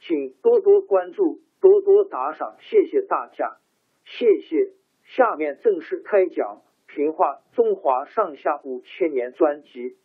请多多关注，多多打赏，谢谢大家，谢谢。下面正式开讲《评话中华上下五千年》专辑。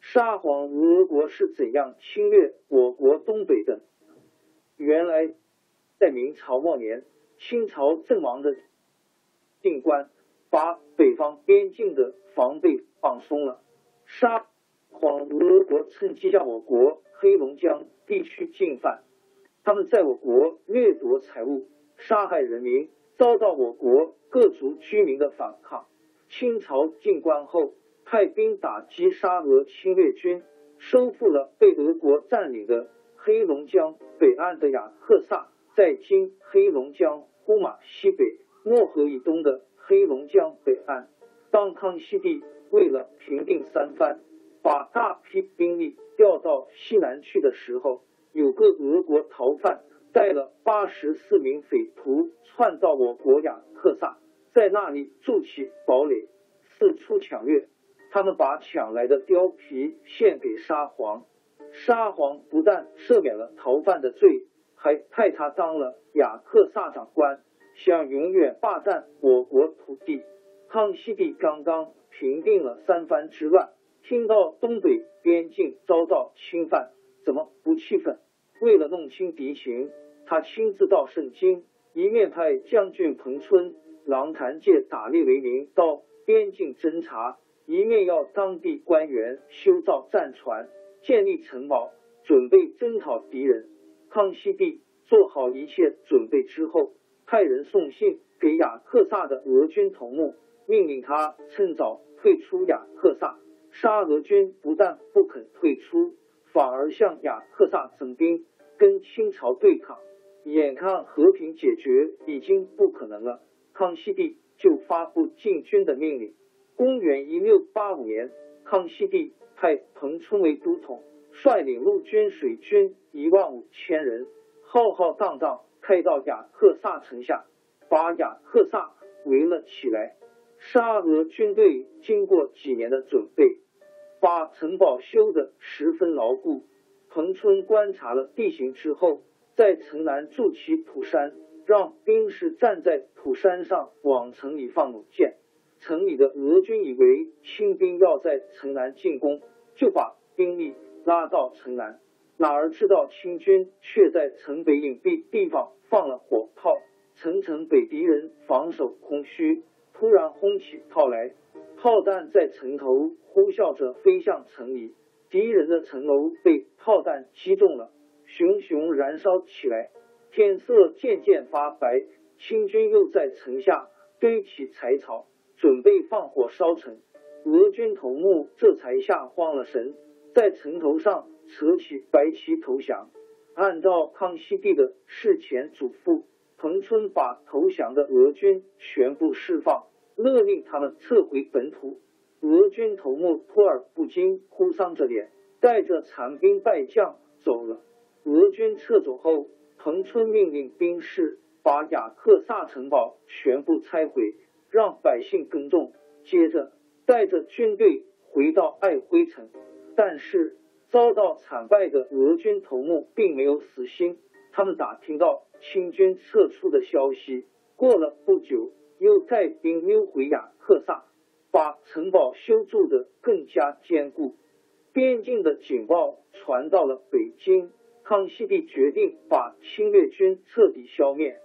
沙皇俄国是怎样侵略我国东北的？原来，在明朝末年，清朝阵亡的定官把北方边境的防备。放松了，沙皇俄国趁机向我国黑龙江地区进犯，他们在我国掠夺财物，杀害人民，遭到我国各族居民的反抗。清朝进关后，派兵打击沙俄侵略军，收复了被俄国占领的黑龙江北岸的雅克萨，在今黑龙江呼玛西北漠河以东的黑龙江北岸，当康熙帝。为了平定三藩，把大批兵力调到西南去的时候，有个俄国逃犯带了八十四名匪徒窜到我国雅克萨，在那里筑起堡垒，四处抢掠。他们把抢来的貂皮献给沙皇，沙皇不但赦免了逃犯的罪，还派他当了雅克萨长官，想永远霸占我国土地。康熙帝刚刚。平定了三藩之乱，听到东北边境遭到侵犯，怎么不气愤？为了弄清敌情，他亲自到盛京，一面派将军彭春、郎谭介打猎为名到边境侦察，一面要当地官员修造战船，建立城堡，准备征讨敌人。康熙帝做好一切准备之后，派人送信给雅克萨的俄军头目。命令他趁早退出雅克萨，沙俄军不但不肯退出，反而向雅克萨增兵，跟清朝对抗。眼看和平解决已经不可能了，康熙帝就发布进军的命令。公元一六八五年，康熙帝派彭春为都统，率领陆军、水军一万五千人，浩浩荡荡开到雅克萨城下，把雅克萨围了起来。沙俄军队经过几年的准备，把城堡修得十分牢固。彭春观察了地形之后，在城南筑起土山，让兵士站在土山上往城里放弩箭。城里的俄军以为清兵要在城南进攻，就把兵力拉到城南，哪儿知道清军却在城北隐蔽地方放了火炮，城城北敌人防守空虚。突然轰起炮来，炮弹在城头呼啸着飞向城里，敌人的城楼被炮弹击中了，熊熊燃烧起来，天色渐渐发白。清军又在城下堆起柴草，准备放火烧城。俄军头目这才吓慌了神，在城头上扯起白旗投降。按照康熙帝的事前嘱咐。彭春把投降的俄军全部释放，勒令他们撤回本土。俄军头目托尔不禁哭丧着脸，带着残兵败将走了。俄军撤走后，彭春命令兵士把雅克萨城堡全部拆毁，让百姓耕种。接着，带着军队回到爱辉城，但是遭到惨败的俄军头目并没有死心。他们打听到清军撤出的消息，过了不久，又带兵溜回雅克萨，把城堡修筑的更加坚固。边境的警报传到了北京，康熙帝决定把侵略军彻底消灭。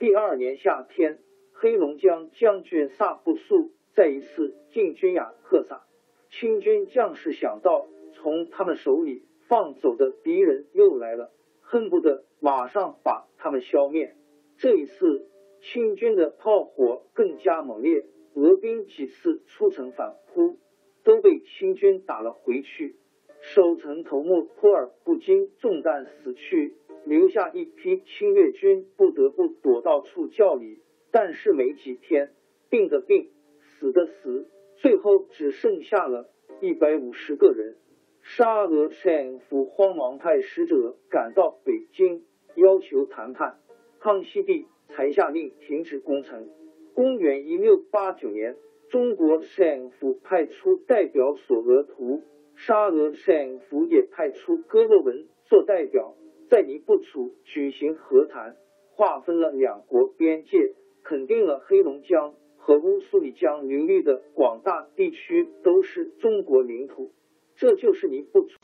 第二年夏天，黑龙江将军萨布素再一次进军雅克萨，清军将士想到从他们手里放走的敌人又来了，恨不得马上把他们消灭。这一次，清军的炮火更加猛烈，俄兵几次出城反扑。都被清军打了回去，守城头目托尔不禁中弹死去，留下一批侵略军不得不躲到处教里。但是没几天，病的病，死的死，最后只剩下了一百五十个人。沙俄政府慌忙派使者赶到北京，要求谈判。康熙帝才下令停止攻城。公元一六八九年。中国政府派出代表索额图，沙俄政府也派出哥洛文做代表，在尼布楚举行和谈，划分了两国边界，肯定了黑龙江和乌苏里江流域的广大地区都是中国领土。这就是尼布楚。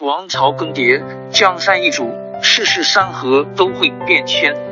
王朝更迭，江山易主，世事山河都会变迁。